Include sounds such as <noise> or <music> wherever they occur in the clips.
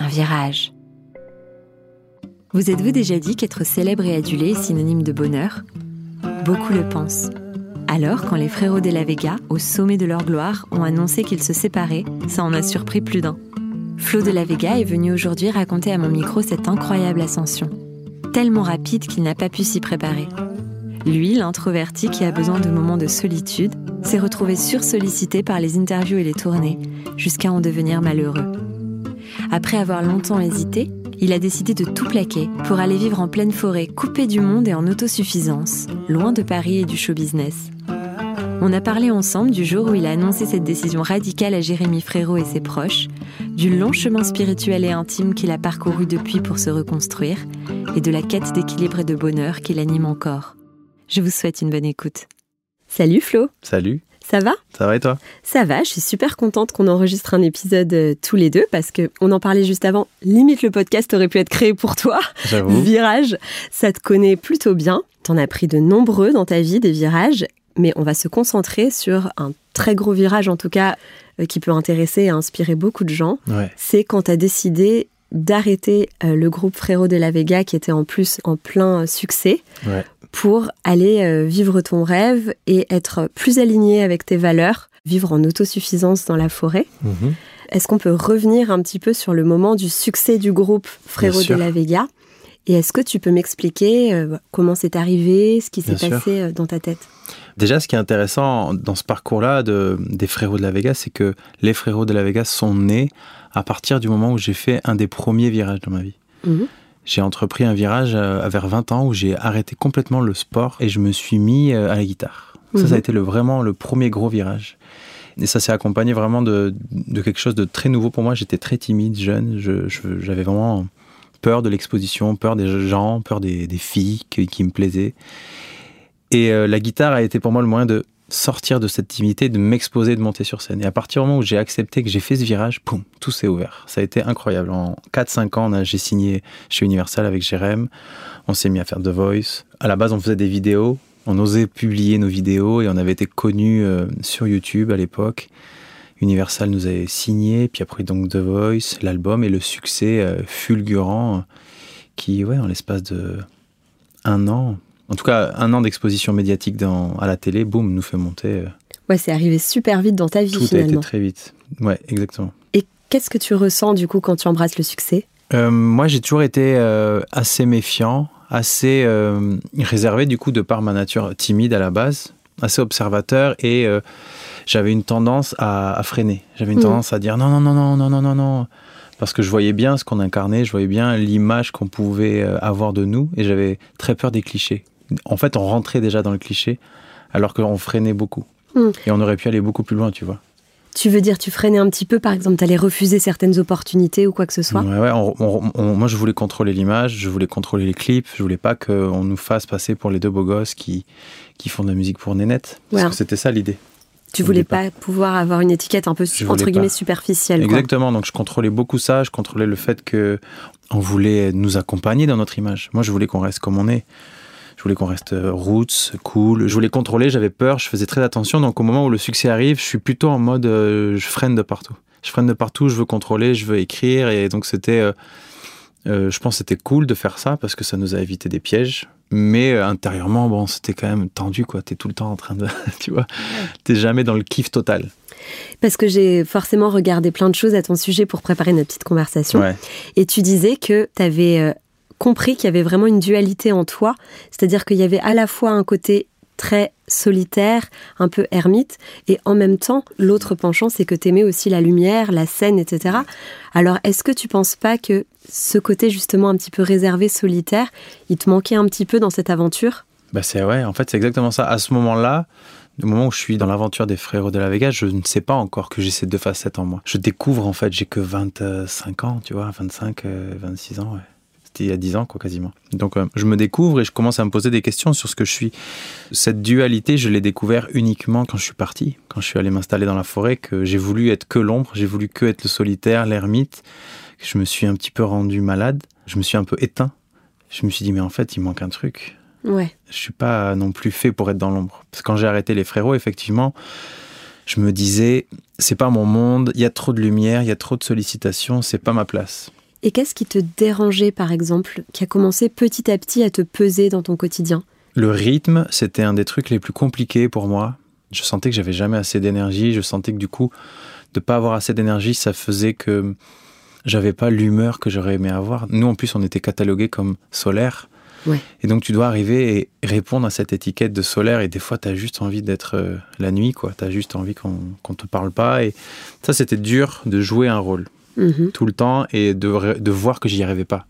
un virage. Vous êtes-vous déjà dit qu'être célèbre et adulé est synonyme de bonheur? Beaucoup le pensent. Alors, quand les frérots de la Vega, au sommet de leur gloire, ont annoncé qu'ils se séparaient, ça en a surpris plus d'un. Flo de la Vega est venu aujourd'hui raconter à mon micro cette incroyable ascension. Tellement rapide qu'il n'a pas pu s'y préparer. Lui, l'introverti qui a besoin de moments de solitude, s'est retrouvé sursollicité par les interviews et les tournées, jusqu'à en devenir malheureux. Après avoir longtemps hésité, il a décidé de tout plaquer pour aller vivre en pleine forêt, coupé du monde et en autosuffisance, loin de Paris et du show business. On a parlé ensemble du jour où il a annoncé cette décision radicale à Jérémy Frérot et ses proches, du long chemin spirituel et intime qu'il a parcouru depuis pour se reconstruire, et de la quête d'équilibre et de bonheur qui l'anime encore. Je vous souhaite une bonne écoute. Salut Flo Salut ça va? Ça va et toi? Ça va, je suis super contente qu'on enregistre un épisode euh, tous les deux parce que on en parlait juste avant. Limite le podcast aurait pu être créé pour toi. J'avoue. <laughs> Virage, ça te connaît plutôt bien. T'en as pris de nombreux dans ta vie des virages, mais on va se concentrer sur un très gros virage en tout cas euh, qui peut intéresser et inspirer beaucoup de gens. Ouais. C'est quand tu as décidé d'arrêter euh, le groupe Frérot de la Vega qui était en plus en plein succès Ouais. pour aller euh, vivre ton rêve et être plus aligné avec tes valeurs, vivre en autosuffisance dans la forêt. Mhm. Est-ce qu'on peut revenir un petit peu sur le moment du succès du groupe Frérot de la Vega? Et est-ce que tu peux m'expliquer euh, comment c'est arrivé, ce qui s'est sûr. passé euh, dans ta tête? Déjà, ce qui est intéressant dans ce parcours-là de, des frérots de la Vega, c'est que les frérots de la Vega sont nés à partir du moment où j'ai fait un des premiers virages dans ma vie. Mhm. J'ai entrepris un virage euh, vers 20 ans où j'ai arrêté complètement le sport et je me suis mis à la guitare. Ça, Mhm. ça a été le, vraiment le premier gros virage. Et ça s'est accompagné vraiment de, de quelque chose de très nouveau pour moi. J'étais très timide, jeune. Je- je- J'avais vraiment peur de l'exposition, peur des gens, peur des, filles qui, me plaisaient. Et euh, la guitare a été pour moi le moyen de sortir de cette timidité, de m'exposer, de monter sur scène. Et à partir du moment où j'ai accepté que j'ai fait ce virage, boum, tout s'est ouvert. Ça a été incroyable. En 4-5 ans, j'ai signé chez Universal avec Jérém. On s'est mis à faire The Voice. À la base, on faisait des vidéos. On osait publier nos vidéos et on avait été connus euh, sur YouTube à l'époque. Universal nous avait signé, puis après donc The Voice, l'album et le succès euh, fulgurant euh, qui, ouais, en l'espace de un an, en tout cas un an d'exposition médiatique dans, à la télé, boum, nous fait monter. euh, Ouais, c'est arrivé super vite dans ta vie tout a été finalement. très vite. Ouais, exactement. Et qu'est-ce que tu ressens du coup quand tu embrasses le succès? Euh, moi, j'ai toujours été euh, assez méfiant, assez réservé, du coup, de par ma nature timide à la base, assez observateur, et j'avais une tendance à, à freiner. J'avais une Mhm. tendance à dire non, non, non, non, non, non, non, non. Parce que je voyais bien ce qu'on incarnait, je voyais bien l'image qu'on pouvait euh, avoir de nous, et j'avais très peur des clichés. En fait, on rentrait déjà dans le cliché, alors qu'on freinait beaucoup. Mhm. Et on aurait pu aller beaucoup plus loin, tu vois. Tu veux dire, tu freinais un petit peu, par exemple, t'allais refuser certaines opportunités ou quoi que ce soit? Ouais, ouais, on- on- on- moi, je voulais contrôler l'image, je voulais contrôler les clips, je voulais pas qu'on nous fasse passer pour les deux beaux gosses qui, qui font de la musique pour Nénette. Parce Ouais. que c'était ça l'idée. Tu voulais pas pouvoir avoir une étiquette un peu, entre voulais guillemets, pas. superficielle. quoi. Exactement. Donc, je contrôlais beaucoup ça. Je contrôlais le fait que on voulait nous accompagner dans notre image. Moi, je voulais qu'on reste comme on est. Je voulais qu'on reste euh, roots, cool. Je voulais contrôler, j'avais peur, je faisais très attention. Donc, au moment où le succès arrive, je suis plutôt en mode euh, je freine de partout. Je freine de partout, je veux contrôler, je veux écrire. Et donc, c'était. euh, euh, je pense c'était cool de faire ça parce que ça nous a évité des pièges. Mais euh, intérieurement, bon, c'était quand même tendu, quoi. T'es tout le temps en train de. <laughs> tu vois T'es jamais dans le kiff total. Parce que j'ai forcément regardé plein de choses à ton sujet pour préparer notre petite conversation. Ouais. Et tu disais que tu avais compris qu'il y avait vraiment une dualité en toi. C'est-à-dire qu'il y avait à la fois un côté très solitaire, un peu ermite, et en même temps, l'autre penchant, c'est que t'aimais aussi la lumière, la scène, etc. Alors, est-ce que tu penses pas que ce côté justement un petit peu réservé, solitaire, il te manquait un petit peu dans cette aventure? Bah c'est ouais, en fait c'est exactement ça. À ce moment-là, Le moment où je suis dans l'aventure des frérots de la Vega, je ne sais pas encore que j'ai ces deux facettes en moi. Je découvre en fait, j'ai que 25 ans, tu vois, 25, 26 euh, ans, ouais. C'était il y a 10 ans, quoi, quasiment. Donc, euh, je me découvre et je commence à me poser des questions sur ce que je suis. Cette dualité, je l'ai découvert uniquement quand je suis parti, quand je suis allé m'installer dans la forêt, que j'ai voulu être que l'ombre, j'ai voulu que être le solitaire, l'ermite, que je me suis un petit peu rendu malade, je me suis un peu éteint. Je me suis dit, mais en fait, il manque un truc. Ouais. Je suis pas non plus fait pour être dans l'ombre. Parce que quand j'ai arrêté les frérots, effectivement, je me disais, c'est pas mon monde, il y a trop de lumière, il y a trop de sollicitations, c'est pas ma place. Et qu'est-ce qui te dérangeait, par exemple, qui a commencé petit à petit à te peser dans ton quotidien? Le rythme, c'était un des trucs les plus compliqués pour moi. Je sentais que j'avais jamais assez d'énergie. Je sentais que du coup, de pas avoir assez d'énergie, ça faisait que j'avais pas l'humeur que j'aurais aimé avoir. Nous, en plus, on était catalogués comme solaire. Et donc, tu dois arriver et répondre à cette étiquette de solaire. Et des fois, tu as juste envie d'être euh, la nuit, quoi. Tu as juste envie qu'on ne te parle pas. Et ça, c'était dur de jouer un rôle. Mhm. tout le temps et de, voir que j'y arrivais pas.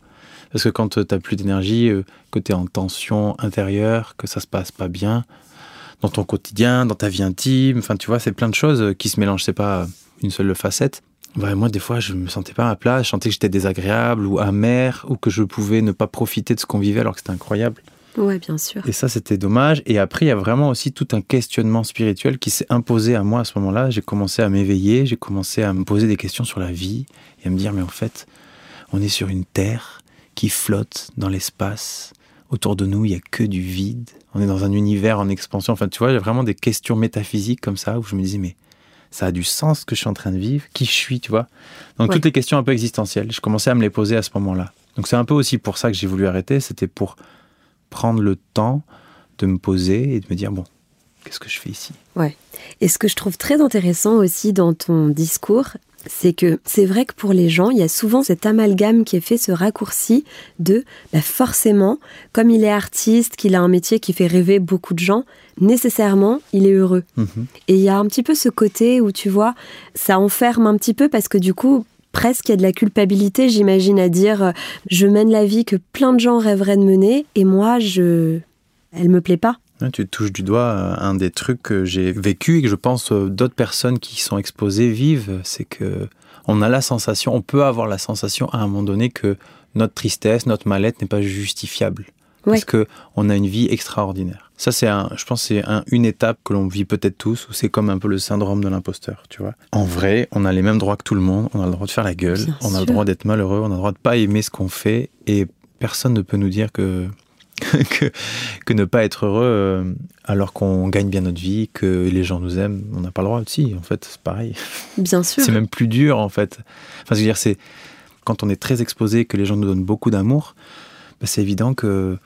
Parce que quand tu n'as plus d'énergie, euh, que tu es en tension intérieure, que ça se passe pas bien dans ton quotidien, dans ta vie intime, enfin tu vois, c'est plein de choses qui se mélangent, c'est pas une seule facette. moi, des fois, je me sentais pas à ma place, je sentais que j'étais désagréable ou amer, ou que je pouvais ne pas profiter de ce qu'on vivait alors que c'était incroyable. Ouais, bien sûr. Et ça, c'était dommage. Et après, il y a vraiment aussi tout un questionnement spirituel qui s'est imposé à moi à ce moment-là. J'ai commencé à m'éveiller, j'ai commencé à me poser des questions sur la vie et à me dire, mais en fait, on est sur une terre qui flotte dans l'espace. Autour de nous, il n'y a que du vide. On est dans un univers en expansion. Enfin, tu vois, il y a vraiment des questions métaphysiques comme ça où je me disais, mais ça a du sens ce que je suis en train de vivre, qui je suis, tu vois? Donc toutes les questions un peu existentielles, je commençais à me les poser à ce moment-là. Donc c'est un peu aussi pour ça que j'ai voulu arrêter, c'était pour prendre le temps de me poser et de me dire, bon, qu'est-ce que je fais ici? Ouais. Et ce que je trouve très intéressant aussi dans ton discours, c'est que c'est vrai que pour les gens, il y a souvent cet amalgame qui est fait, ce raccourci de bah forcément, comme il est artiste, qu'il a un métier qui fait rêver beaucoup de gens, nécessairement, il est heureux. Mhm. Et il y a un petit peu ce côté où tu vois, ça enferme un petit peu parce que du coup, presque il y a de la culpabilité, j'imagine, à dire euh, je mène la vie que plein de gens rêveraient de mener et moi, je, elle me plaît pas. Tu touches du doigt euh, un des trucs que j'ai vécu et que je pense euh, d'autres personnes qui sont exposées vivent, c'est que on a la sensation, on peut avoir la sensation à un moment donné que notre tristesse, notre mal-être n'est pas justifiable parce que on a une vie extraordinaire. Ça, c'est un, je pense, c'est une étape que l'on vit peut-être tous, où c'est comme un peu le syndrome de l'imposteur, tu vois. En vrai, on a les mêmes droits que tout le monde, on a le droit de faire la gueule, on a le droit d'être malheureux, on a le droit de pas aimer ce qu'on fait, et personne ne peut nous dire que <laughs> que, que, ne pas être heureux euh, alors qu'on gagne bien notre vie, que les gens nous aiment. On n'a pas le droit aussi, en fait, c'est pareil. Bien <laughs> sûr. C'est même plus dur, en fait. Enfin, je veux dire, c'est quand on est très exposé, que les gens nous donnent beaucoup d'amour, bah, c'est évident que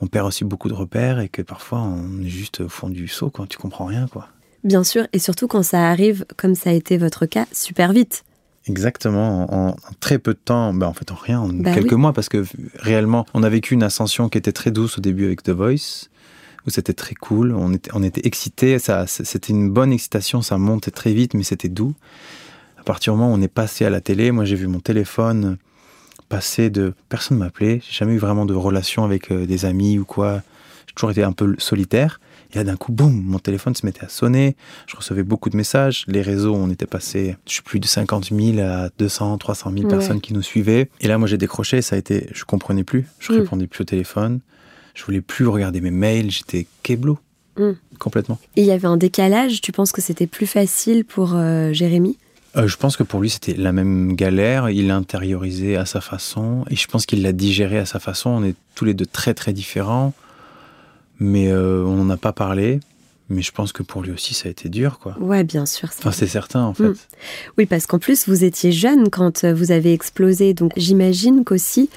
on perd aussi beaucoup de repères et que parfois on est juste au fond du saut quand tu comprends rien quoi. Bien sûr, et surtout quand ça arrive, comme ça a été votre cas, super vite. Exactement, en, très peu de temps, bah en fait en rien, en bah quelques mois, parce que réellement, on a vécu une ascension qui était très douce au début avec The Voice, où c'était très cool, on était, on était excités, ça, c'était une bonne excitation, ça montait très vite, mais c'était doux. À partir du moment où on est passé à la télé, moi j'ai vu mon téléphone passé de personne m'appelait, j'ai jamais eu vraiment de relation avec euh, des amis ou quoi. J'ai toujours été un peu solitaire. Et là, d'un coup, boum, mon téléphone se mettait à sonner. Je recevais beaucoup de messages. Les réseaux, on était passé, je suis plus de 50 000 à 200, 300 000 personnes qui nous suivaient. Et là, moi, j'ai décroché. Ça a été, je comprenais plus. Je mm. répondais plus au téléphone. Je voulais plus regarder mes mails. J'étais keblo. Mm. Complètement. Et il y avait un décalage. Tu penses que c'était plus facile pour euh, Jérémy? Euh, je pense que pour lui, c'était la même galère. Il l'a intériorisé à sa façon. Et je pense qu'il l'a digéré à sa façon. On est tous les deux très, très différents. Mais euh, on n'en a pas parlé. Mais je pense que pour lui aussi, ça a été dur, quoi. Ouais, bien sûr. Enfin, c'est certain, en fait. Mm. Oui, parce qu'en plus, vous étiez jeune quand euh, vous avez explosé. Donc, j'imagine qu'aussi,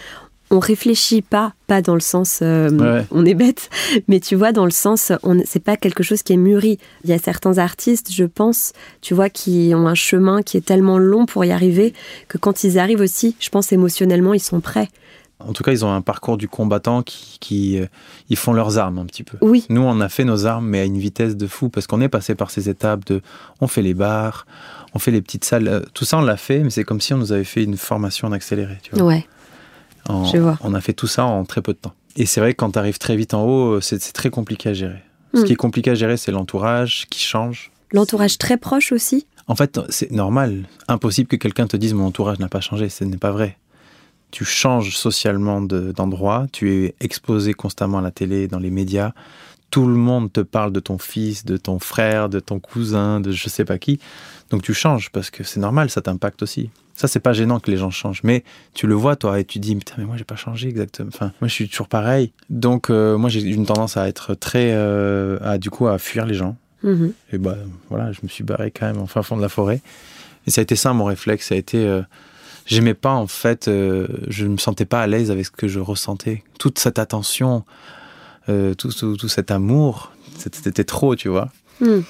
on réfléchit pas, pas dans le sens euh, on est bête, mais tu vois, dans le sens, on, c'est pas quelque chose qui est mûri. Il y a certains artistes, je pense, tu vois, qui ont un chemin qui est tellement long pour y arriver que quand ils arrivent aussi, je pense émotionnellement, ils sont prêts. En tout cas, ils ont un parcours du combattant qui, euh, ils font leurs armes un petit peu. Oui. Nous, on a fait nos armes, mais à une vitesse de fou, parce qu'on est passé par ces étapes de, on fait les bars, on fait les petites salles, euh, tout ça on l'a fait, mais c'est comme si on nous avait fait une formation en accéléré, tu vois. Ouais. Je vois. On a fait tout ça en très peu de temps. Et c'est vrai que quand tu arrives très vite en haut, c'est très compliqué à gérer. Ce Hmm. qui est compliqué à gérer, c'est l'entourage qui change. L'entourage très proche aussi En fait, c'est normal. Impossible que quelqu'un te dise mon entourage n'a pas changé. Ce n'est pas vrai. Tu changes socialement de- d'endroit. tu es exposé constamment à la télé, dans les médias. Tout le monde te parle de ton fils, de ton frère, de ton cousin, de je sais pas qui. Donc tu changes parce que c'est normal, ça t'impacte aussi. Ça, c'est pas gênant que les gens changent. Mais tu le vois, toi, et tu dis, putain, mais moi, j'ai pas changé exactement. Enfin, moi, je suis toujours pareil. Donc, euh, moi, j'ai une tendance à être très. euh, à, du coup, à fuir les gens. Mhm. Et bah voilà, je me suis barré quand même en fin fond de la forêt. Et ça a été ça mon réflexe. Ça a été. euh, J'aimais pas en fait, je ne me sentais pas à l'aise avec ce que je ressentais. Toute cette attention, tout, tout, tout cet amour, c'était trop, tu vois. Mhm.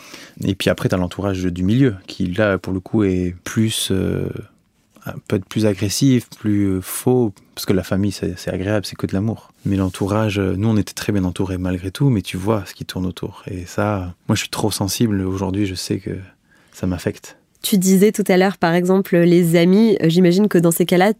Et puis après, tu as l'entourage du milieu qui, là, pour le coup, est plus. euh, peut être plus agressif, plus faux, parce que la famille, c'est agréable, c'est que de l'amour. Mais l'entourage, nous, on était très bien entourés malgré tout, mais tu vois ce qui tourne autour. Et ça, moi, je suis trop sensible. Aujourd'hui, je sais que ça m'affecte. Tu disais tout à l'heure, par exemple, les amis. Euh, J'imagine que dans ces cas-là,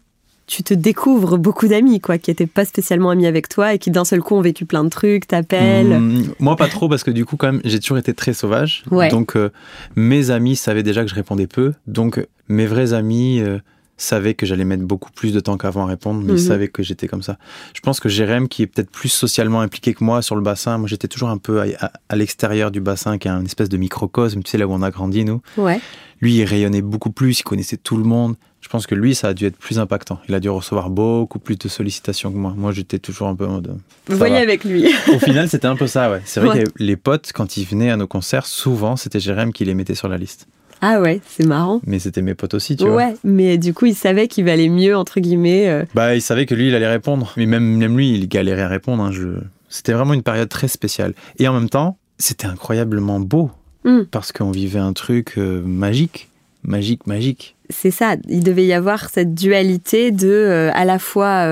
tu te découvres beaucoup d'amis, quoi, qui n'étaient pas spécialement amis avec toi et qui d'un seul coup ont vécu plein de trucs, t'appellent. Mmh, moi, pas trop, parce que du coup, quand même, j'ai toujours été très sauvage. Ouais. Donc, euh, mes amis savaient déjà que je répondais peu. Donc, mes vrais amis euh, savaient que j'allais mettre beaucoup plus de temps qu'avant à répondre, mais Mhm. ils savaient que j'étais comme ça. Je pense que Jérém, qui est peut-être plus socialement impliqué que moi sur le bassin, moi, j'étais toujours un peu à, à- à l'extérieur du bassin, qui est un espèce de microcosme, tu sais, là où on a grandi, nous. Ouais. Lui, il rayonnait beaucoup plus, il connaissait tout le monde. Je pense que lui, ça a dû être plus impactant. Il a dû recevoir beaucoup plus de sollicitations que moi. Moi, j'étais toujours un peu en mode. euh, Vous voyez va. avec lui. Au final, c'était un peu ça, ouais. C'est vrai Ouais. que les potes, quand ils venaient à nos concerts, souvent, c'était Jérém qui les mettait sur la liste. Ah ouais, c'est marrant. Mais c'était mes potes aussi, tu vois. Ouais, mais du coup, il savait qu'il valait mieux, entre guillemets. euh, Bah, il savait que lui, il allait répondre. Mais même, même lui, il galérait à répondre. hein. Je... C'était vraiment une période très spéciale. Et en même temps, c'était incroyablement beau. Mm. Parce qu'on vivait un truc euh, magique. Magique, magique. C'est ça, il devait y avoir cette dualité de euh, à la fois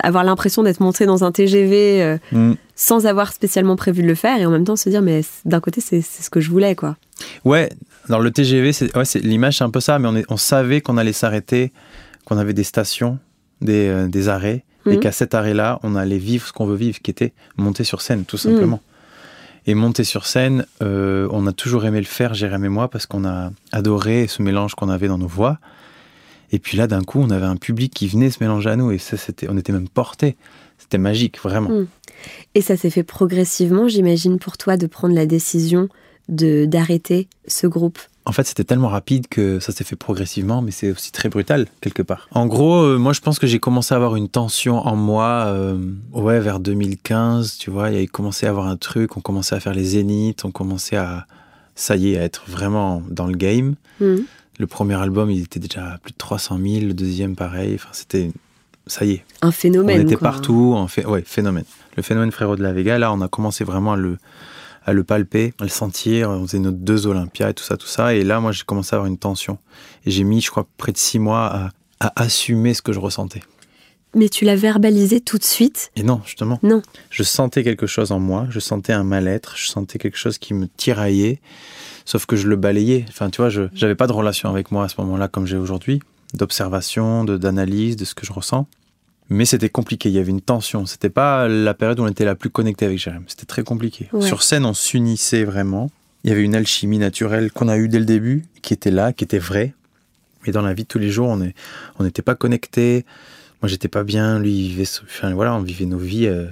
avoir l'impression d'être monté dans un TGV euh, Mm. sans avoir spécialement prévu de le faire et en même temps se dire mais d'un côté c'est ce que je voulais quoi. Ouais, dans le TGV, c'est, ouais, c'est, l'image, c'est un peu ça, mais on, est- on savait qu'on allait s'arrêter, qu'on avait des stations, des, euh, des arrêts, et Mhm. qu'à cet arrêt-là, on allait vivre ce qu'on veut vivre, qui était monter sur scène, tout simplement. Et monter sur scène, euh, on a toujours aimé le faire, Jérém et moi, parce qu'on a adoré ce mélange qu'on avait dans nos voix. Et puis là, d'un coup, on avait un public qui venait se mélanger à nous, et ça, c'était, on était même portés. C'était magique, vraiment. Mhm. Et ça s'est fait progressivement, j'imagine, pour toi de prendre la décision de d'arrêter ce groupe. En fait, c'était tellement rapide que ça s'est fait progressivement, mais c'est aussi très brutal, quelque part. En gros, euh, moi, je pense que j'ai commencé à avoir une tension en moi, euh, ouais, vers 2015, tu vois, il y a commencé à avoir un truc, on commençait à faire les zéniths, on commençait à, ça y est, à être vraiment dans le game. Mhm. Le premier album, il était déjà à plus de 300 000, le deuxième, pareil, enfin, c'était, ça y est, Un phénomène. on était quoi. partout, on fait, ouais, phénomène. Le phénomène Frérot de la Vega, là, on a commencé vraiment à le, à le palper, à le sentir. On faisait nos deux Olympias et tout ça, tout ça. Et là, moi, j'ai commencé à avoir une tension. Et j'ai mis, je crois, près de six mois à, à assumer ce que je ressentais. Mais tu l'as verbalisé tout de suite? Et non, justement. Non. Je sentais quelque chose en moi, je sentais un mal-être, je sentais quelque chose qui me tiraillait, sauf que je le balayais. Enfin, tu vois, je n'avais pas de relation avec moi à ce moment-là comme j'ai aujourd'hui, d'observation, de- d'analyse de ce que je ressens. Mais c'était compliqué, il y avait une tension. C'était pas la période où on était la plus connecté avec Jérém. C'était très compliqué. Ouais. Sur scène, on s'unissait vraiment. Il y avait une alchimie naturelle qu'on a eue dès le début, qui était là, qui était vraie. Mais dans la vie de tous les jours, on est- on n'était pas connectés. Moi, j'étais pas bien. Lui, il vivait. Enfin, voilà, on vivait nos vies. euh,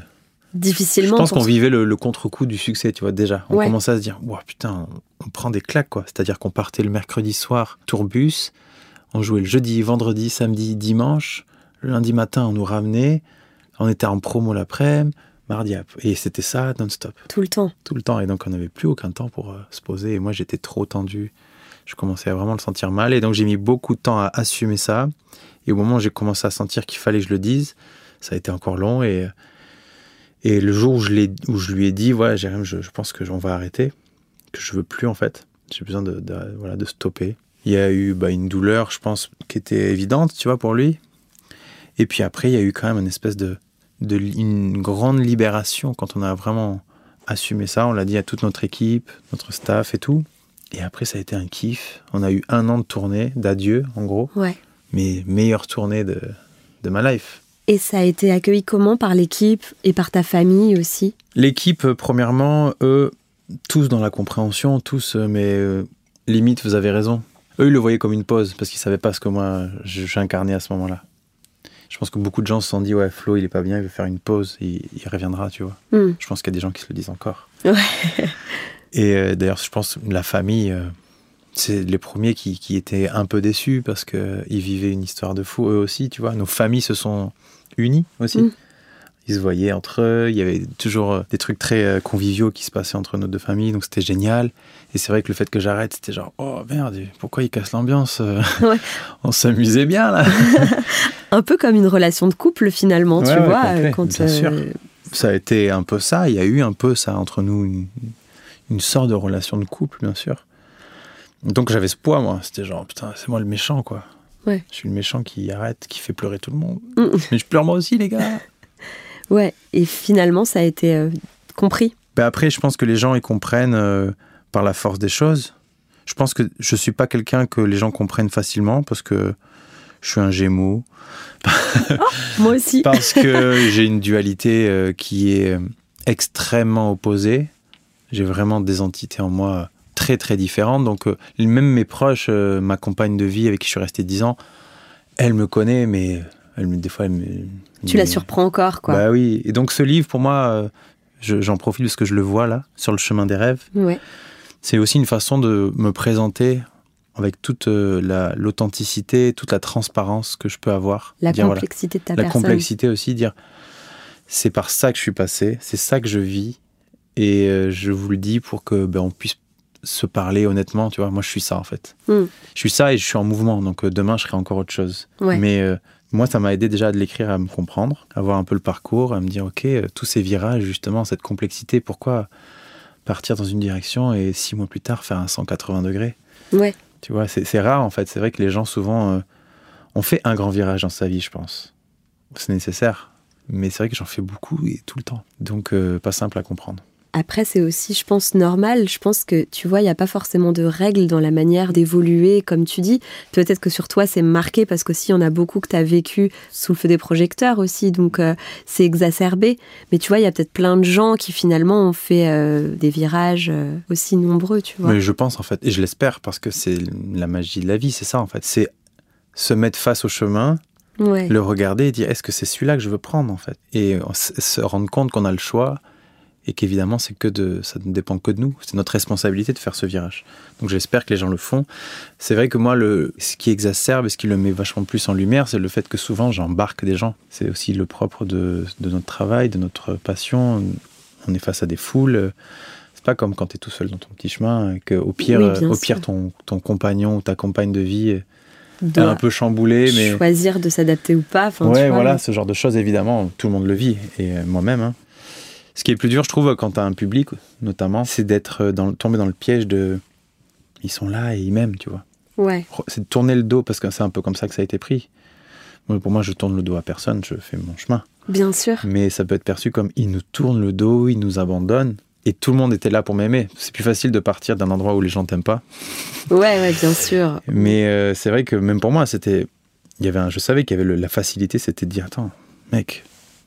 je Difficilement. pense pour- qu'on vivait le, le contre-coup du succès, tu vois, déjà. On Ouais. commençait à se dire, Ouah, putain, on, on prend des claques, quoi. C'est-à-dire qu'on partait le mercredi soir, tourbus, on jouait le jeudi, vendredi, samedi, dimanche. Le lundi matin, on nous ramenait. On était en promo l'après-midi, mardi. Et c'était ça, non-stop, tout le temps. tout le temps. Et donc, on n'avait plus aucun temps pour euh, se poser. Et moi, j'étais trop tendu. Je commençais à vraiment le sentir mal. Et donc, j'ai mis beaucoup de temps à assumer ça. Et au moment où j'ai commencé à sentir qu'il fallait que je le dise, ça a été encore long. Et, et le jour où je, l'ai- où je lui ai dit, voilà, Jérém, je, je pense que on va arrêter, que je veux plus en fait. J'ai besoin de, de- voilà, de stopper. Il y a eu bah, une douleur, je pense, qui était évidente, tu vois, pour lui. Et puis après, il y a eu quand même une espèce de, une grande libération quand on a vraiment assumé ça. On l'a dit à toute notre équipe, notre staff et tout. Et après, ça a été un kiff. On a eu un an de tournée, d'adieu, en gros. Ouais. Mais meilleure tournée de, de ma life. Et ça a été accueilli comment par l'équipe et par ta famille aussi? L'équipe, euh, premièrement, eux, tous dans la compréhension, tous, euh, mais euh, limite, vous avez raison. Eux, ils le voyaient comme une pause parce qu'ils savaient pas ce que moi j'incarnais à ce moment-là. Je pense que beaucoup de gens se sont dit, ouais, Flo, il est pas bien, il veut faire une pause, il, il reviendra, tu vois. Hmm. Je pense qu'il y a des gens qui se le disent encore. Ouais. <laughs> Et euh, d'ailleurs, je pense que la famille, euh, c'est les premiers qui, qui étaient un peu déçus parce qu'ils vivaient une histoire de fou, eux aussi, tu vois. Nos familles se sont unies aussi. Mm. Ils se voyaient entre eux, il y avait toujours euh, des trucs très euh, conviviaux qui se passaient entre nos deux familles, donc c'était génial. Et c'est vrai que le fait que j'arrête, c'était genre, oh merde, pourquoi ils cassent l'ambiance euh, <laughs> Ouais. <laughs> On s'amusait bien là. <laughs> Un peu comme une relation de couple finalement, Ouais, tu ouais, vois. complet, quand, bien sûr. ça a été un peu ça, il y a eu un peu ça entre nous, une, une sorte de relation de couple, bien sûr. Donc j'avais ce poids, moi. C'était genre, putain, c'est moi le méchant, quoi. Ouais. Je suis le méchant qui arrête, qui fait pleurer tout le monde. Mm. Mais je pleure moi aussi, les gars. Ouais, et finalement, ça a été euh, compris. Ben après, je pense que les gens, ils comprennent euh, par la force des choses. Je pense que je suis pas quelqu'un que les gens comprennent facilement parce que je suis un gémeaux. Moi aussi. <laughs> Parce que j'ai une dualité euh, qui est extrêmement opposée. J'ai vraiment des entités en moi très très différentes. Donc euh, même mes proches, euh, ma compagne de vie avec qui je suis resté 10 ans, elle me connaît, mais elle, me- des fois elle me... Tu la surprends encore, quoi. Bah oui. Et donc ce livre, pour moi, euh, je- j'en profite parce que je le vois là, sur le chemin des rêves. Ouais. C'est aussi une façon de me présenter avec toute euh, la- l'authenticité, toute la transparence que je peux avoir. La Dire, voilà, complexité de ta la personne. complexité aussi, dire c'est par ça que je suis passé, c'est ça que je vis, et euh, je vous le dis pour que ben, on puisse se parler honnêtement, tu vois. Moi, je suis ça en fait. Mm. Je suis ça et je suis en mouvement, donc euh, demain, je serai encore autre chose. Ouais. Mais euh, moi, ça m'a aidé déjà de l'écrire, à me comprendre, à voir un peu le parcours, à me dire, ok, euh, tous ces virages, justement, cette complexité, pourquoi partir dans une direction et six mois plus tard faire un 180 degrés? Ouais. Tu vois, c'est c'est rare en fait. C'est vrai que les gens souvent euh, ont fait un grand virage dans sa vie, je pense. C'est nécessaire. Mais c'est vrai que j'en fais beaucoup et tout le temps. Donc, euh, pas simple à comprendre. Après, c'est aussi, je pense, normal. Je pense que, tu vois, il n'y a pas forcément de règles dans la manière d'évoluer, comme tu dis. Peut-être que sur toi, c'est marqué parce qu'aussi, il y en a beaucoup que tu as vécu sous le feu des projecteurs aussi. Donc, euh, c'est exacerbé. Mais tu vois, il y a peut-être plein de gens qui, finalement, ont fait euh, des virages euh, aussi nombreux, tu vois. Mais je pense en fait, et je l'espère, parce que c'est la magie de la vie, c'est ça en fait. C'est se mettre face au chemin, Ouais. le regarder et dire est-ce que c'est celui-là que je veux prendre en fait? Et se rendre compte qu'on a le choix et qu'évidemment c'est que de ça ne dépend que de nous. C'est notre responsabilité de faire ce virage. Donc j'espère que les gens le font. C'est vrai que moi le ce qui exacerbe et ce qui le met vachement plus en lumière, c'est le fait que souvent j'embarque des gens. C'est aussi le propre de, de notre travail, de notre passion. On est face à des foules. C'est pas comme quand tu es tout seul dans ton petit chemin, et que au pire, Oui, au pire ton, ton compagnon ou ta compagne de vie est Doit un peu chamboulé, mais choisir de s'adapter ou pas. Enfin, tu ouais, vois, voilà, mais- ce genre de choses, évidemment, tout le monde le vit, et moi-même. hein. Ce qui est plus dur, je trouve, quand tu as un public, notamment, c'est d'être dans, tombé dans le piège de. Ils sont là et ils m'aiment, tu vois. Ouais. C'est de tourner le dos, parce que c'est un peu comme ça que ça a été pris. Moi, pour moi, je tourne le dos à personne, je fais mon chemin. Bien sûr. Mais ça peut être perçu comme ils nous tournent le dos, ils nous abandonnent. Et tout le monde était là pour m'aimer. C'est plus facile de partir d'un endroit où les gens t'aiment pas. Ouais, ouais, bien sûr. Mais euh, c'est vrai que même pour moi, c'était. Il y avait un, je savais qu'il y avait le- la facilité, c'était de dire Attends, mec,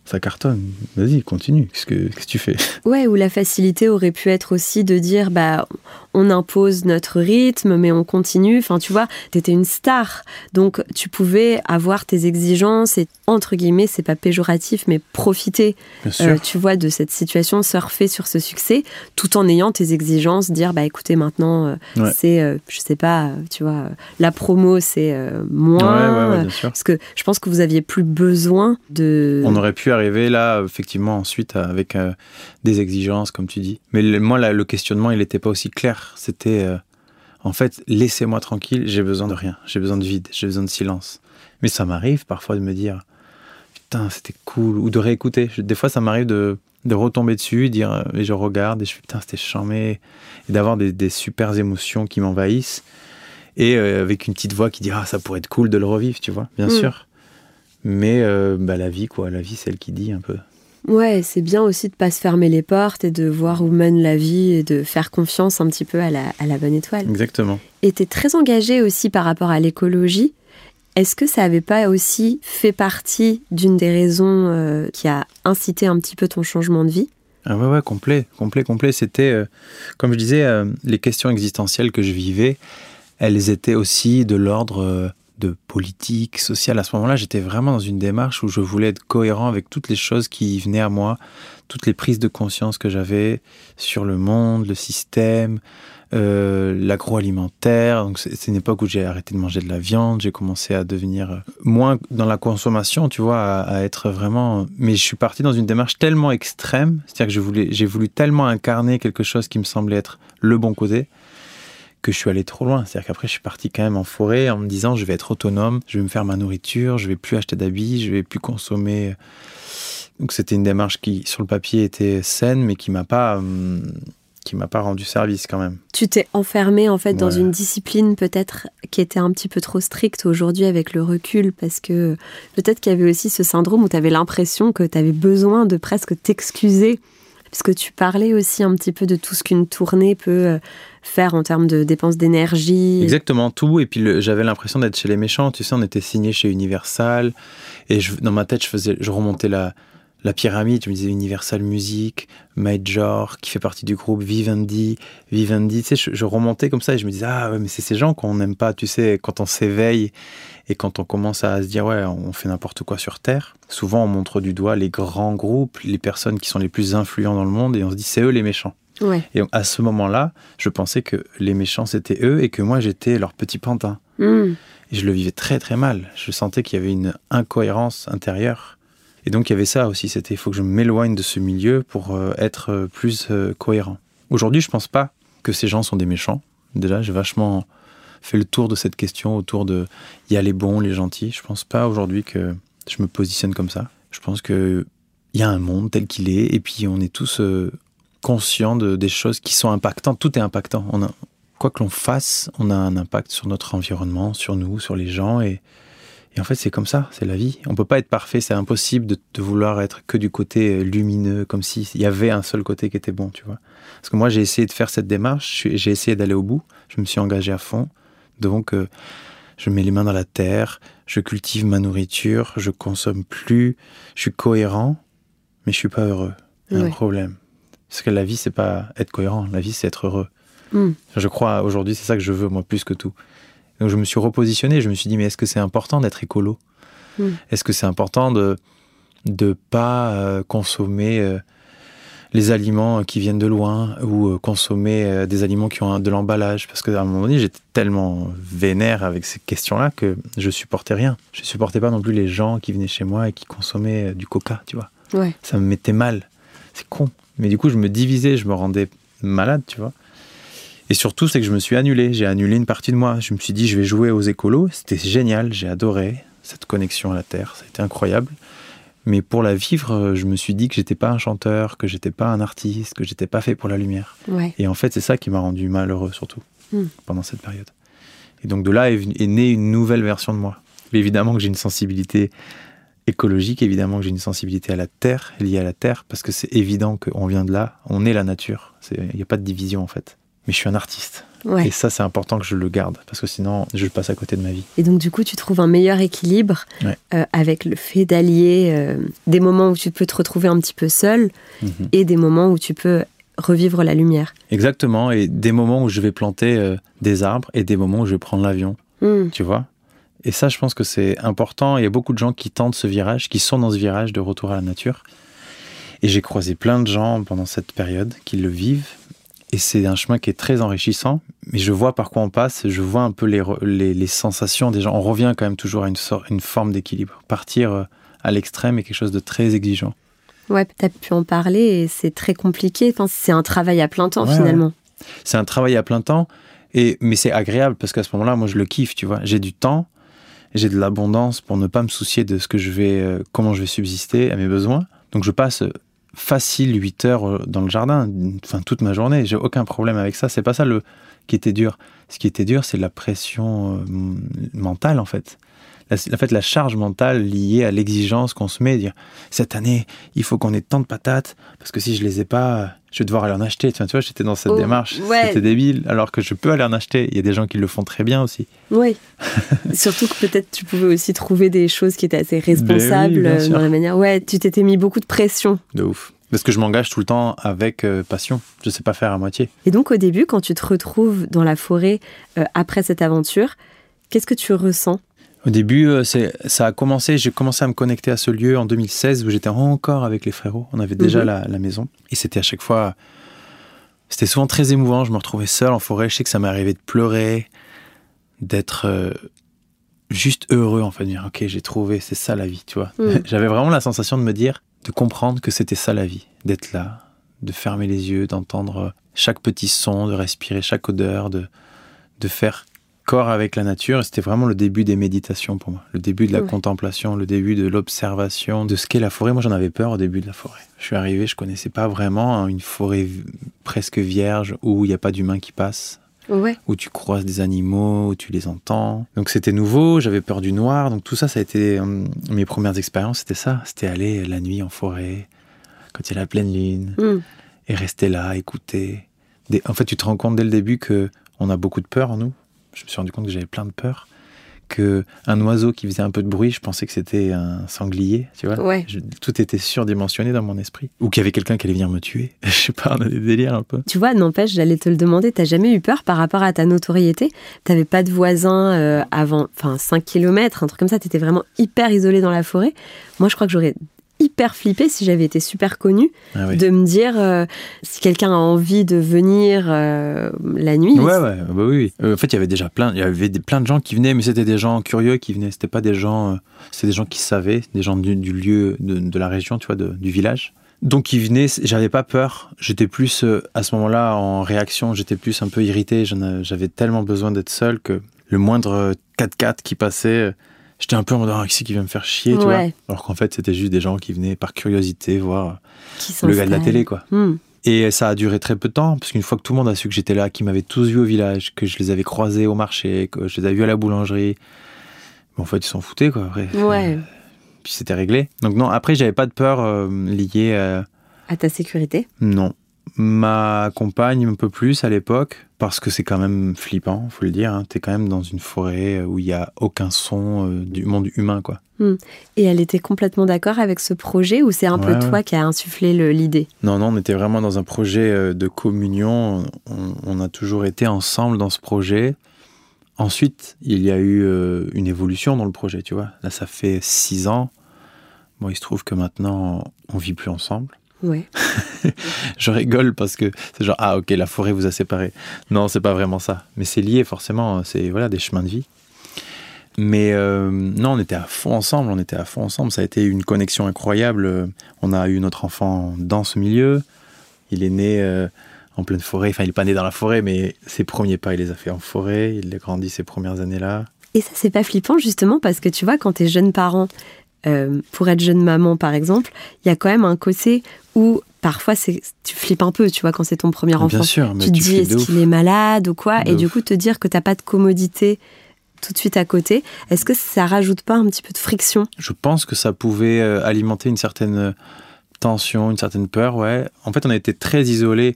ça cartonne, vas-y, continue, qu'est-ce que, qu'est-ce que tu fais? Ouais, ou la facilité aurait pu être aussi de dire bah on impose notre rythme, mais on continue. Enfin, tu vois, t'étais une star, donc tu pouvais avoir tes exigences et entre guillemets, c'est pas péjoratif, mais profiter, euh, tu vois, de cette situation, surfer sur ce succès, tout en ayant tes exigences, dire bah écoutez maintenant, euh, Ouais. c'est, euh, je sais pas, tu vois, la promo c'est moins. ouais, ouais, parce que je pense que vous aviez plus besoin de. On aurait pu arriver là, effectivement, ensuite, avec des exigences, comme tu dis. Mais le- moi, là, le questionnement, il n'était pas aussi clair. C'était, euh, en fait, laissez-moi tranquille, j'ai besoin de rien. J'ai besoin de vide, j'ai besoin de silence. Mais ça m'arrive parfois de me dire, putain, c'était cool, ou de réécouter. Des fois, ça m'arrive de, de retomber dessus, dire, euh, et je regarde, et je fais, putain, c'était charmé, et d'avoir des, des super émotions qui m'envahissent. Et euh, avec une petite voix qui dit, ah, ça pourrait être cool de le revivre, tu vois, bien Mm. sûr. Mais euh, bah, la vie, quoi, la vie, c'est elle qui dit un peu. Ouais, c'est bien aussi de pas se fermer les portes et de voir où mène la vie et de faire confiance un petit peu à la, à la bonne étoile. Exactement. Et tu es très engagé aussi par rapport à l'écologie. Est-ce que ça avait pas aussi fait partie d'une des raisons euh, qui a incité un petit peu ton changement de vie? Ah ouais, ouais, complet, complet, complet. C'était, euh, comme je disais, euh, les questions existentielles que je vivais, elles étaient aussi de l'ordre de politique, social. À ce moment-là, j'étais vraiment dans une démarche où je voulais être cohérent avec toutes les choses qui venaient à moi, toutes les prises de conscience que j'avais sur le monde, le système, euh, l'agroalimentaire. C'est une époque où j'ai arrêté de manger de la viande, j'ai commencé à devenir euh, moins dans la consommation, tu vois, à, à, être vraiment. Mais je suis parti dans une démarche tellement extrême, c'est-à-dire que j'ai voulu tellement incarner quelque chose qui me semblait être le bon côté que je suis allé trop loin. C'est-à-dire qu'après, je suis parti quand même en forêt en me disant, je vais être autonome, je vais me faire ma nourriture, je vais plus acheter d'habits, je vais plus consommer. Donc c'était une démarche qui, sur le papier, était saine, mais qui m'a pas, hum, qui m'a pas rendu service quand même. Tu t'es enfermé en fait dans une discipline peut-être qui était un petit peu trop stricte aujourd'hui avec le recul, parce que peut-être qu'il y avait aussi ce syndrome où tu avais l'impression que tu avais besoin de presque t'excuser que tu parlais aussi un petit peu de tout ce qu'une tournée peut euh, faire en termes de dépenses d'énergie. Exactement, tout. Et puis j'avais l'impression d'être chez les méchants. Tu sais, on était signé chez Universal. Et dans ma tête, je, faisais, je remontais la, la pyramide, je me disais Universal Music, Major, qui fait partie du groupe Vivendi, Vivendi, tu sais, je, remontais comme ça et je me disais, ah ouais, mais c'est ces gens qu'on n'aime pas, tu sais, quand on s'éveille et quand on commence à se dire, ouais, on fait n'importe quoi sur Terre. Souvent, on montre du doigt les grands groupes, les personnes qui sont les plus influents dans le monde et on se dit, c'est eux les méchants. Ouais. Et à ce moment-là, je pensais que les méchants c'était eux et que moi j'étais leur petit pantin. Mm. Et je le vivais très très mal. Je sentais qu'il y avait une incohérence intérieure et donc il y avait ça aussi, c'était il faut que je m'éloigne de ce milieu pour euh, être euh, plus euh, cohérent. Aujourd'hui, je pense pas que ces gens sont des méchants. Déjà, j'ai vachement fait le tour de cette question autour de il y a les bons, les gentils. Je pense pas aujourd'hui que je me positionne comme ça. Je pense que il y a un monde tel qu'il est et puis on est tous conscients de, des choses qui sont impactantes. Tout est impactant. On a, quoi que l'on fasse, on a un impact sur notre environnement, sur nous, sur les gens et et en fait, c'est comme ça, c'est la vie. On peut pas être parfait, c'est impossible de, de, vouloir être que du côté euh, lumineux, comme s'il y avait un seul côté qui était bon, tu vois. Parce que moi, j'ai essayé de faire cette démarche, j'ai essayé d'aller au bout, je me suis engagé à fond. Donc, euh, je mets les mains dans la terre, je cultive ma nourriture, je consomme plus, je suis cohérent, mais je suis pas heureux. Il y a un problème. Parce que la vie, c'est pas être cohérent, la vie, c'est être heureux. Mm. Je crois aujourd'hui, c'est ça que je veux, moi, plus que tout. Donc je me suis repositionné, je me suis dit, mais est-ce que c'est important d'être écolo? Mm. Est-ce que c'est important de ne pas euh, consommer euh, les aliments qui viennent de loin ou euh, consommer des aliments qui ont de l'emballage? Parce qu'à un moment donné, j'étais tellement vénère avec ces questions-là que je supportais rien. Je supportais pas non plus les gens qui venaient chez moi et qui consommaient du coca, tu vois. Ouais. Ça me mettait mal. C'est con. Mais du coup, je me divisais, je me rendais malade, tu vois. Et surtout, c'est que je me suis annulé. J'ai annulé une partie de moi. Je me suis dit, je vais jouer aux écolos. C'était génial. J'ai adoré cette connexion à la Terre. Été incroyable. Mais pour la vivre, je me suis dit que j'étais pas un chanteur, que j'étais pas un artiste, que j'étais pas fait pour la lumière. Ouais. Et en fait, c'est ça qui m'a rendu malheureux, surtout, mm. pendant cette période. Et donc, de là est, est née une nouvelle version de moi. Mais évidemment que j'ai une sensibilité écologique, évidemment que j'ai une sensibilité à la terre, liée à la terre, parce que c'est évident qu'on vient de là, on est la nature. Il n'y a pas de division, en fait mais je suis un artiste. Ouais. Et ça, c'est important que je le garde, parce que sinon, je passe à côté de ma vie. Et donc, du coup, tu trouves un meilleur équilibre ouais. euh, avec le fait d'allier euh, des moments où tu peux te retrouver un petit peu seul mm -hmm. et des moments où tu peux revivre la lumière. Exactement, et des moments où je vais planter euh, des arbres et des moments où je vais prendre l'avion, mm. tu vois? Et ça, je pense que c'est important. Il y a beaucoup de gens qui tentent ce virage, qui sont dans ce virage de retour à la nature. Et j'ai croisé plein de gens pendant cette période qui le vivent et c'est un chemin qui est très enrichissant, mais je vois par quoi on passe, je vois un peu les, les, les sensations des gens. On revient quand même toujours à une, sorte, une forme d'équilibre. Partir euh, à l'extrême est quelque chose de très exigeant. Ouais, tu as pu en parler et c'est très compliqué. Enfin, c'est un travail à plein temps ouais, finalement. C'est un travail à plein temps, et, mais c'est agréable parce qu'à ce moment-là, moi je le kiffe, tu vois. J'ai du temps, j'ai de l'abondance pour ne pas me soucier de ce que je vais, euh, comment je vais subsister à mes besoins. Donc je passe facile 8 heures dans le jardin, enfin toute ma journée, j'ai aucun problème avec ça. C'est pas ça le qui était dur. Ce qui était dur, c'est la pression euh, mentale en fait. La, en fait, la charge mentale liée à l'exigence qu'on se met, dire cette année, il faut qu'on ait tant de patates parce que si je les ai pas, je vais devoir aller en acheter. Tu vois, j'étais dans cette Oh, démarche, ouais. c'était débile, alors que je peux aller en acheter. Il y a des gens qui le font très bien aussi. Oui. <laughs> Surtout que peut-être tu pouvais aussi trouver des choses qui étaient assez responsables Ben oui, euh, sûr. dans la manière. Ouais, tu t'étais mis beaucoup de pression. De ouf. Parce que je m'engage tout le temps avec euh, passion. Je sais pas faire à moitié. Et donc au début, quand tu te retrouves dans la forêt euh, après cette aventure, qu'est-ce que tu ressens? Au début, euh, ça a commencé, j'ai commencé à me connecter à ce lieu en 2016 où j'étais encore avec les frérots. On avait déjà Mhm. la, la maison. Et c'était à chaque fois. C'était souvent très émouvant. Je me retrouvais seul en forêt. Je sais que ça m'est arrivé de pleurer, d'être juste heureux en fait. de dire, ok, j'ai trouvé, c'est ça la vie, tu vois. Mm. <laughs> J'avais vraiment la sensation de me dire, de comprendre que c'était ça la vie, d'être là, de fermer les yeux, d'entendre chaque petit son, de respirer chaque odeur, de, de faire corps avec la nature. C'était vraiment le début des méditations pour moi, le début de la Ouais. contemplation, le début de l'observation de ce qu'est la forêt. Moi, j'en avais peur au début de la forêt. Je suis arrivé, je connaissais pas vraiment hein, une forêt presque vierge où il n'y a pas d'humain qui passe Ouais. où tu croises des animaux, où tu les entends. Donc c'était nouveau, j'avais peur du noir, donc tout ça, ça a été hum, mes premières expériences, c'était ça, c'était aller la nuit en forêt, quand il y a la pleine lune, Mm. et rester là, écouter. Des- En fait, tu te rends compte dès le début que on a beaucoup de peur en nous. Je me suis rendu compte que j'avais plein de peur, que un oiseau qui faisait un peu de bruit, je pensais que c'était un sanglier, tu vois. Ouais. Je- tout était surdimensionné dans mon esprit, ou qu'il y avait quelqu'un qui allait venir me tuer. <laughs> Je sais pas, on a des délires un peu. Tu vois, n'empêche, j'allais te le demander, t'as jamais eu peur par rapport à ta notoriété? T'avais pas de voisins euh, avant, enfin 5 km, un truc comme ça, t'étais vraiment hyper isolé dans la forêt? Moi, je crois que j'aurais hyper flippé si j'avais été super connue, Ah oui. de me dire euh, si quelqu'un a envie de venir euh, la nuit. Ouais, ouais, bah oui. oui. Euh, en fait, il y avait déjà plein, il y avait des, plein de gens qui venaient, mais c'était des gens curieux qui venaient. C'était pas des gens, c'était des gens qui savaient, des gens du, du lieu, de, de la région, tu vois, de- du village. Donc ils venaient, j'avais pas peur. J'étais plus euh, à ce moment-là en réaction. J'étais plus un peu irrité. J'avais tellement besoin d'être seul que le moindre euh, 4x4 qui passait, j'étais un peu en mode ah, qui c'est qui va me faire chier, tu vois. Ouais. Alors qu'en fait, c'était juste des gens qui venaient par curiosité voir le gars de la télé, quoi. Hmm. Et ça a duré très peu de temps, parce qu'une fois que tout le monde a su que j'étais là, qu'ils m'avaient tous vu au village, que je les avais croisés au marché, que je les avais vus à la boulangerie, bon, en fait, ils s'en foutaient, quoi. Après. Ouais, Puis c'était réglé. Donc non, après, j'avais pas de peur euh, liée à... à ta sécurité? Non. Ma compagne un peu plus à l'époque, parce que c'est quand même flippant, faut le dire. Hein. T'es quand même dans une forêt où il y a aucun son euh, du monde humain, quoi. Et elle était complètement d'accord avec ce projet ou c'est un peu Ouais, toi qui a insufflé l'idée? Non, non, on était vraiment dans un projet euh, de communion. On, on a toujours été ensemble dans ce projet. Ensuite, il y a eu euh, une évolution dans le projet, tu vois. Là, ça fait six ans. Bon, il se trouve que maintenant, on vit plus ensemble. Ouais. <laughs> Je rigole parce que c'est genre, ah ok, la forêt vous a séparés. Non, c'est pas vraiment ça. Mais c'est lié forcément, c'est voilà, des chemins de vie. Mais euh, non, on était à fond ensemble, on était à fond ensemble. Ça a été une connexion incroyable. On a eu notre enfant dans ce milieu. Il est né euh, en pleine forêt. Enfin, il n'est pas né dans la forêt, mais ses premiers pas, il les a fait en forêt. Il a grandi ces premières années-là. Et ça, c'est pas flippant justement parce que tu vois, quand t'es jeune parent, euh, pour être jeune maman par exemple, il y a quand même un côté où parfois c'est, tu flippes un peu, tu vois, quand c'est ton premier enfant. Bien sûr, mais tu te tu dis est-ce qu'il est malade ou quoi De Et du coup, te dire que t'as pas de commodité tout de suite à côté, est-ce que ça rajoute pas un petit peu de friction? Je pense que ça pouvait euh, alimenter une certaine euh, tension, une certaine peur, ouais. En fait, on a été très isolés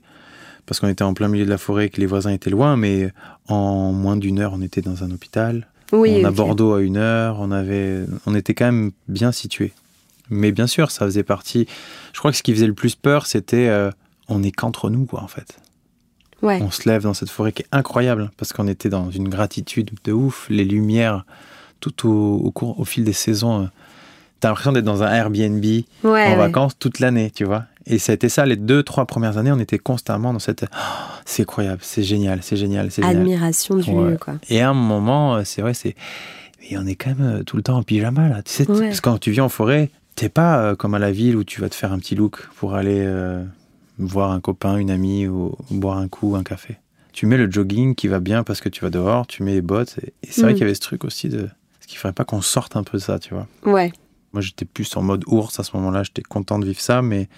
parce qu'on était en plein milieu de la forêt, que les voisins étaient loin, mais en moins d'une heure, on était dans un hôpital. Oui, on a. Bordeaux à une heure, on avait, on était quand même bien situés. Mais bien sûr, ça faisait partie. Je crois que ce qui faisait le plus peur, c'était euh, on est qu'entre nous, quoi, en fait. Ouais. On se lève dans cette forêt qui est incroyable parce qu'on était dans une gratitude de ouf, les lumières tout au, au cours, au fil des saisons. euh, T'as l'impression d'être dans un Airbnb Ouais, en ouais. vacances toute l'année, tu vois. Et c'était ça, les deux, trois premières années, on était constamment dans cette. Oh, c'est incroyable, c'est génial, c'est génial, c'est génial. Admiration du lieu, quoi. Et à un moment, euh, c'est vrai, c'est. Mais on est quand même euh, tout le temps en pyjama, là. Tu sais, Ouais. parce que quand tu vis en forêt, t'es pas euh, comme à la ville où tu vas te faire un petit look pour aller euh, voir un copain, une amie ou, ou boire un coup, un café. Tu mets le jogging qui va bien parce que tu vas dehors, tu mets les bottes. Et, et c'est vrai Mm. qu'il y avait ce truc aussi de. Est-ce qu'il faudrait pas qu'on sorte un peu de ça, tu vois Ouais. Moi, j'étais plus en mode ours à ce moment-là. J'étais content de vivre ça, mais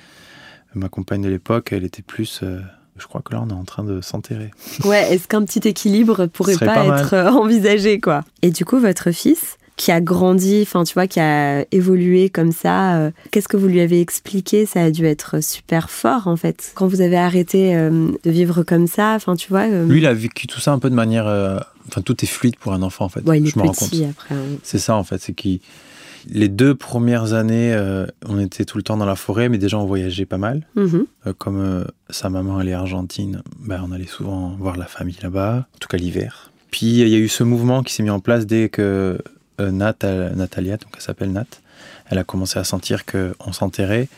ma compagne de l'époque, elle était plus. euh, je crois que là, on est en train de s'enterrer. <laughs> Ouais, est-ce qu'un petit équilibre pourrait pas, être euh, envisagé, quoi? Et du coup, votre fils, qui a grandi, enfin, tu vois, qui a évolué comme ça, euh, qu'est-ce que vous lui avez expliqué? Ça a dû être super fort, en fait. Quand vous avez arrêté euh, de vivre comme ça, enfin, tu vois... euh, Lui, il a vécu tout ça un peu de manière. euh, Enfin, tout est fluide pour un enfant, en fait. bon, il est je me rends compte. petit, après. hein. C'est ça, en fait. C'est qu'il Les deux premières années, euh, on était tout le temps dans la forêt, mais déjà on voyageait pas mal. Mhm. Euh, comme euh, sa maman elle est argentine, ben, on allait souvent voir la famille là-bas, en tout cas l'hiver. Puis il y a eu ce mouvement qui s'est mis en place dès que Nat, elle- Natalia, donc elle s'appelle Nat, elle a commencé à sentir qu'on s'enterrait.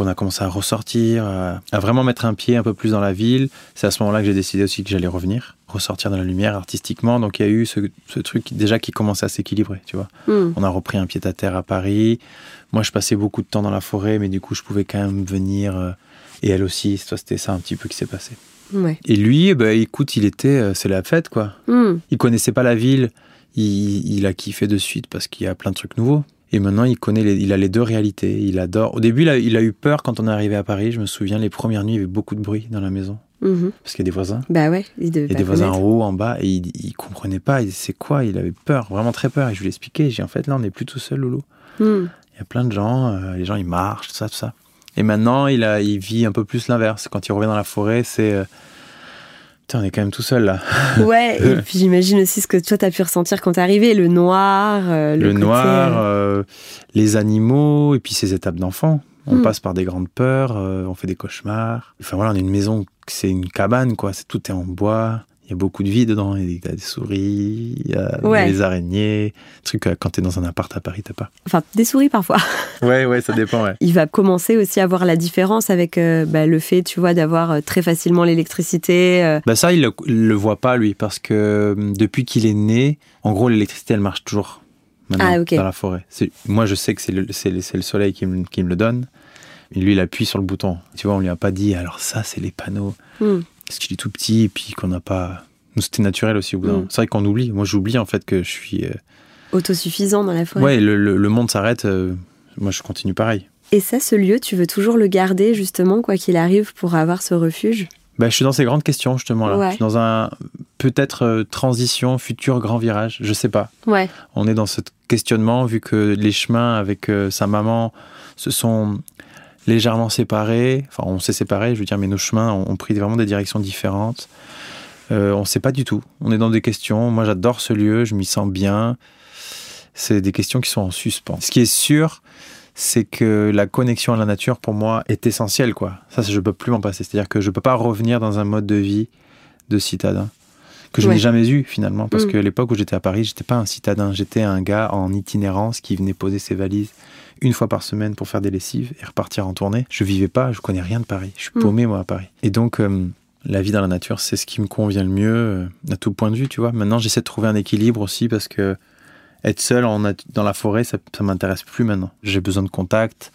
On a commencé à ressortir, à, à vraiment mettre un pied un peu plus dans la ville. C'est à ce moment-là que j'ai décidé aussi que j'allais revenir, ressortir dans la lumière artistiquement. Donc il y a eu ce, ce truc déjà qui commençait à s'équilibrer, tu vois. Mhm. On a repris un pied à terre à Paris. Moi, je passais beaucoup de temps dans la forêt, mais du coup, je pouvais quand même venir. euh, et elle aussi, c'était ça un petit peu qui s'est passé. Ouais. Et lui, bah, écoute, il était, euh, c'est la fête, quoi. Mhm. Il connaissait pas la ville. Il, il a kiffé de suite parce qu'il y a plein de trucs nouveaux. Et maintenant, il connaît, les- il a les deux réalités. Il adore. Au début, il a, il a eu peur quand on est arrivé à Paris. Je me souviens, les premières nuits, il y avait beaucoup de bruit dans la maison Mhm. parce qu'il y a des voisins. Bah ouais, il devait Il y a pas des voisins en haut, en bas, et il, il comprenait pas. C'est quoi? Il avait peur, vraiment très peur. Et je lui ai expliqué. J'ai dit, en fait, là, on n'est plus tout seul, Loulou. Mhm. Il y a plein de gens, euh, les gens ils marchent, tout ça, tout ça. Et maintenant, il, a, il vit un peu plus l'inverse. Quand il revient dans la forêt, c'est. euh, Putain, on est quand même tout seul là. <laughs> Ouais, et puis j'imagine aussi ce que toi t'as pu ressentir quand t'es arrivé, le noir, euh, le, Le, côté, noir, euh, euh, les animaux, et puis ces étapes d'enfant. On Hmm. passe par des grandes peurs, euh, on fait des cauchemars. Enfin voilà, on est une maison, c'est une cabane quoi. C'est tout est en bois. Il y a beaucoup de vie dedans. Il y a des souris, il y a Ouais. des araignées. Truc euh, quand t'es dans un appart à Paris, t'as pas. Enfin, des souris parfois. <laughs> Ouais, ouais, ça dépend. Ouais. Il va commencer aussi à voir la différence avec euh, bah, le fait, tu vois, d'avoir euh, très facilement l'électricité. euh. Bah ça, il le, le voit pas, lui, parce que depuis qu'il est né, en gros, l'électricité, elle marche toujours maintenant Ah, dans la forêt. Moi, je sais que c'est le, soleil qui me, qui me le donne. Lui, il appuie sur le bouton. Tu vois, on lui a pas dit, alors ça, c'est les panneaux. Hmm. Parce qu'il est tout petit, et puis qu'on n'a pas... Nous, c'était naturel aussi au bout d'un Mm. moment. C'est vrai qu'on oublie. Moi, j'oublie, en fait, que je suis... euh, Autosuffisant dans la forêt. Ouais, le, le- le monde s'arrête. euh, Moi, je continue pareil. Et ça, ce lieu, tu veux toujours le garder, justement, quoi qu'il arrive, pour avoir ce refuge? Bah, je suis dans ces grandes questions, justement, là. Ouais. Je suis dans un... Peut-être euh, transition, futur grand virage. Je sais pas. Ouais. on est dans ce questionnement vu que les chemins avec euh, sa maman se sont légèrement séparés. Enfin, on s'est séparés, je veux dire, mais nos chemins ont, pris vraiment des directions différentes. Euh, on ne sait pas du tout. On est dans des questions. Moi, j'adore ce lieu, je m'y sens bien. C'est des questions qui sont en suspens. Ce qui est sûr, c'est que la connexion à la nature, pour moi, est essentielle. Quoi. Ça, je ne peux plus m'en passer. C'est-à-dire que je ne peux pas revenir dans un mode de vie de citadin que je Ouais. n'ai jamais eu finalement. Parce Mm. que l'époque où j'étais à Paris, j'étais pas un citadin. J'étais un gars en itinérance qui venait poser ses valises une fois par semaine pour faire des lessives et repartir en tournée. Je vivais pas, je connais rien de Paris. Je suis Mm. paumé, moi, à Paris. Et donc, euh, la vie dans la nature, c'est ce qui me convient le mieux euh, à tout point de vue, tu vois. Maintenant, j'essaie de trouver un équilibre aussi parce que être seul en dans la forêt, ça, ça m'intéresse plus maintenant. J'ai besoin de contact,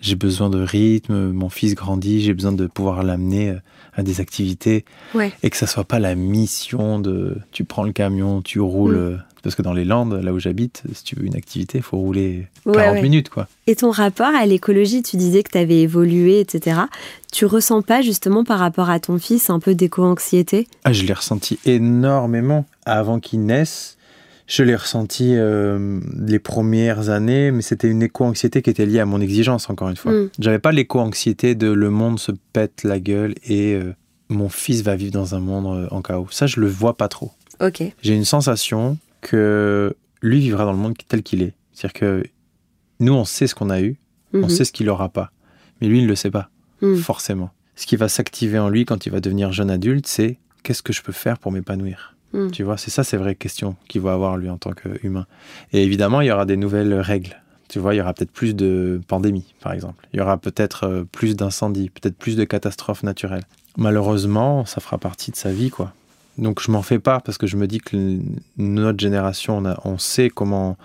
j'ai besoin de rythme. Mon fils grandit, j'ai besoin de pouvoir l'amener euh, à des activités Ouais. et que ça soit pas la mission de tu prends le camion, tu roules. Mm. Parce que dans les Landes, là où j'habite, si tu veux une activité, il faut rouler Ouais, 40 ouais. minutes, quoi. Et ton rapport à l'écologie, tu disais que tu avais évolué, etc. Tu ressens pas, justement, par rapport à ton fils, un peu d'éco-anxiété? Ah, je l'ai ressenti énormément avant qu'il naisse. Je l'ai ressenti euh, les premières années, mais c'était une éco-anxiété qui était liée à mon exigence, encore une fois. Mm. J'avais pas l'éco-anxiété de le monde se pète la gueule et euh, mon fils va vivre dans un monde euh, en chaos. Ça, je le vois pas trop. Ok. J'ai une sensation que lui vivra dans le monde tel qu'il est. C'est-à-dire que nous, on sait ce qu'on a eu, on Mhm. sait ce qu'il aura pas. Mais lui, il ne le sait pas, Mm. forcément. Ce qui va s'activer en lui quand il va devenir jeune adulte, c'est qu'est-ce que je peux faire pour m'épanouir? Mm. Tu vois, c'est ça ces vraies questions qu'il va avoir lui en tant qu'humain. Et évidemment, il y aura des nouvelles règles. Tu vois, il y aura peut-être plus de pandémies, par exemple. Il y aura peut-être euh, plus d'incendies, peut-être plus de catastrophes naturelles. Malheureusement, ça fera partie de sa vie, quoi. Donc je m'en fais pas parce que je me dis que notre génération, on, sait comment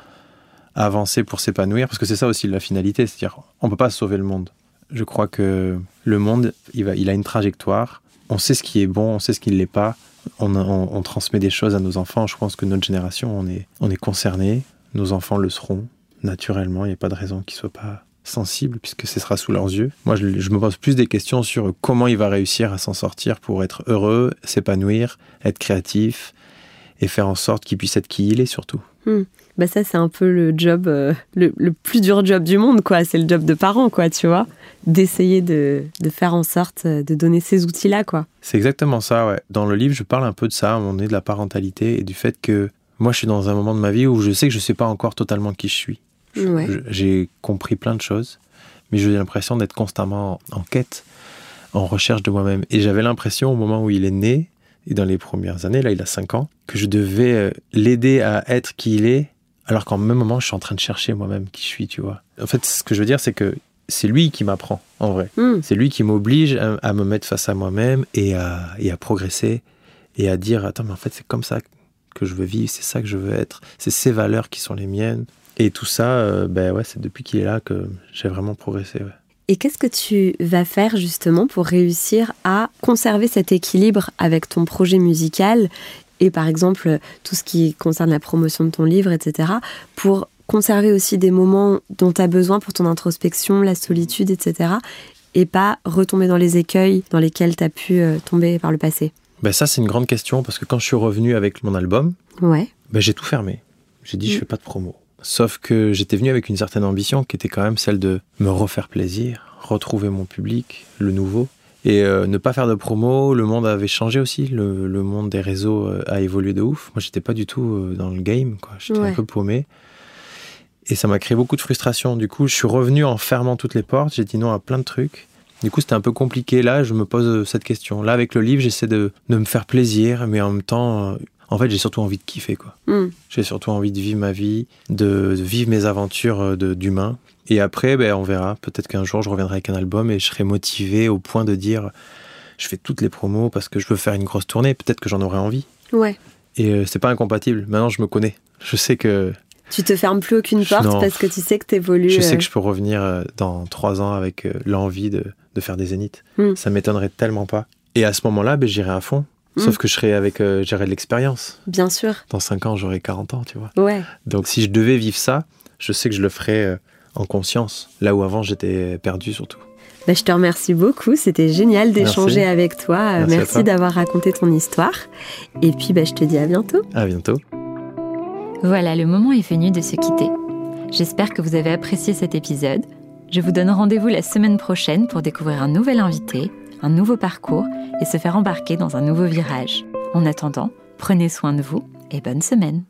avancer pour s'épanouir, parce que c'est ça aussi la finalité, c'est-à-dire on peut pas sauver le monde. Je crois que le monde, il a une trajectoire. On sait ce qui est bon, on sait ce qui ne l'est pas. On, transmet des choses à nos enfants. Je pense que notre génération, on est, on est concerné. Nos enfants le seront naturellement. Il n'y a pas de raison qu'ils soient pas sensibles puisque ce sera sous leurs yeux. Moi, je, je me pose plus des questions sur comment il va réussir à s'en sortir pour être heureux, s'épanouir, être créatif et faire en sorte qu'il puisse être qui il est surtout. Bah ça, c'est un peu le job, euh, le, le plus dur job du monde, quoi. C'est le job de parent, quoi, tu vois. D'essayer de, de faire en sorte euh, de donner ces outils-là, quoi. C'est exactement ça, ouais. Dans le livre, je parle un peu de ça, moment donné, de la parentalité et du fait que moi, je suis dans un moment de ma vie où je sais que je ne sais pas encore totalement qui je suis. Ouais. J'ai compris plein de choses, mais j'ai l'impression d'être constamment en quête, en recherche de moi-même. Et j'avais l'impression au moment où il est né, et dans les premières années, là il a 5 ans, que je devais euh, l'aider à être qui il est, alors qu'en même moment je suis en train de chercher moi-même qui je suis, tu vois. En fait, ce que je veux dire, c'est que c'est lui qui m'apprend, en vrai. Hmm. C'est lui qui m'oblige à, à me mettre face à moi-même et à, et à progresser et à dire attends mais en fait c'est comme ça que je veux vivre, c'est ça que je veux être, c'est ces valeurs qui sont les miennes. Et tout ça, euh, ben ouais, c'est depuis qu'il est là que j'ai vraiment progressé. ouais. Et qu'est-ce que tu vas faire justement pour réussir à conserver cet équilibre avec ton projet musical et par exemple tout ce qui concerne la promotion de ton livre, etc. pour conserver aussi des moments dont tu as besoin pour ton introspection, la solitude, etc. et pas retomber dans les écueils dans lesquels tu as pu euh, tomber par le passé Ben ça c'est une grande question parce que quand je suis revenu avec mon album, Ouais. ben j'ai tout fermé. J'ai dit je Mm. fais pas de promo. Sauf que j'étais venu avec une certaine ambition qui était quand même celle de me refaire plaisir, retrouver mon public, le nouveau. Et euh, ne pas faire de promo, le monde avait changé aussi, le, le monde des réseaux euh, a évolué de ouf. Moi, j'étais pas du tout euh, dans le game, quoi. J'étais Ouais. un peu paumé. Et ça m'a créé beaucoup de frustration. Du coup, je suis revenu en fermant toutes les portes. J'ai dit non à plein de trucs. Du coup, c'était un peu compliqué. Là, je me pose cette question. Là, avec le livre, j'essaie de, de me faire plaisir, mais en même temps, en fait, j'ai surtout envie de kiffer, quoi. Hmm. J'ai surtout envie de vivre ma vie, de, de vivre mes aventures euh, d'humain. Et après, ben, on verra. Peut-être qu'un jour, je reviendrai avec un album et je serai motivé au point de dire je fais toutes les promos parce que je veux faire une grosse tournée. Peut-être que j'en aurai envie. Ouais. Et euh, c'est pas incompatible. Maintenant, je me connais. Je sais que Tu te fermes plus aucune porte non. parce que tu sais que tu évolues. je sais que je peux revenir euh, dans trois ans avec euh, l'envie de, de faire des zéniths. Mm. Ça m'étonnerait tellement pas. Et à ce moment-là, ben, j'irai à fond. Sauf Mm. que je serai avec, euh, j'aurai de l'expérience. Bien sûr. Dans cinq ans, j'aurai 40 ans, tu vois. Ouais. Donc si je devais vivre ça, je sais que je le ferais euh, en conscience. Là où avant, j'étais perdu surtout. Bah, je te remercie beaucoup. C'était génial d'échanger avec toi. Euh, Merci d'avoir raconté ton histoire. Et puis, bah, je te dis à bientôt. À bientôt. Voilà, le moment est venu de se quitter. J'espère que vous avez apprécié cet épisode. Je vous donne rendez-vous la semaine prochaine pour découvrir un nouvel invité, un nouveau parcours et se faire embarquer dans un nouveau virage. En attendant, prenez soin de vous et bonne semaine.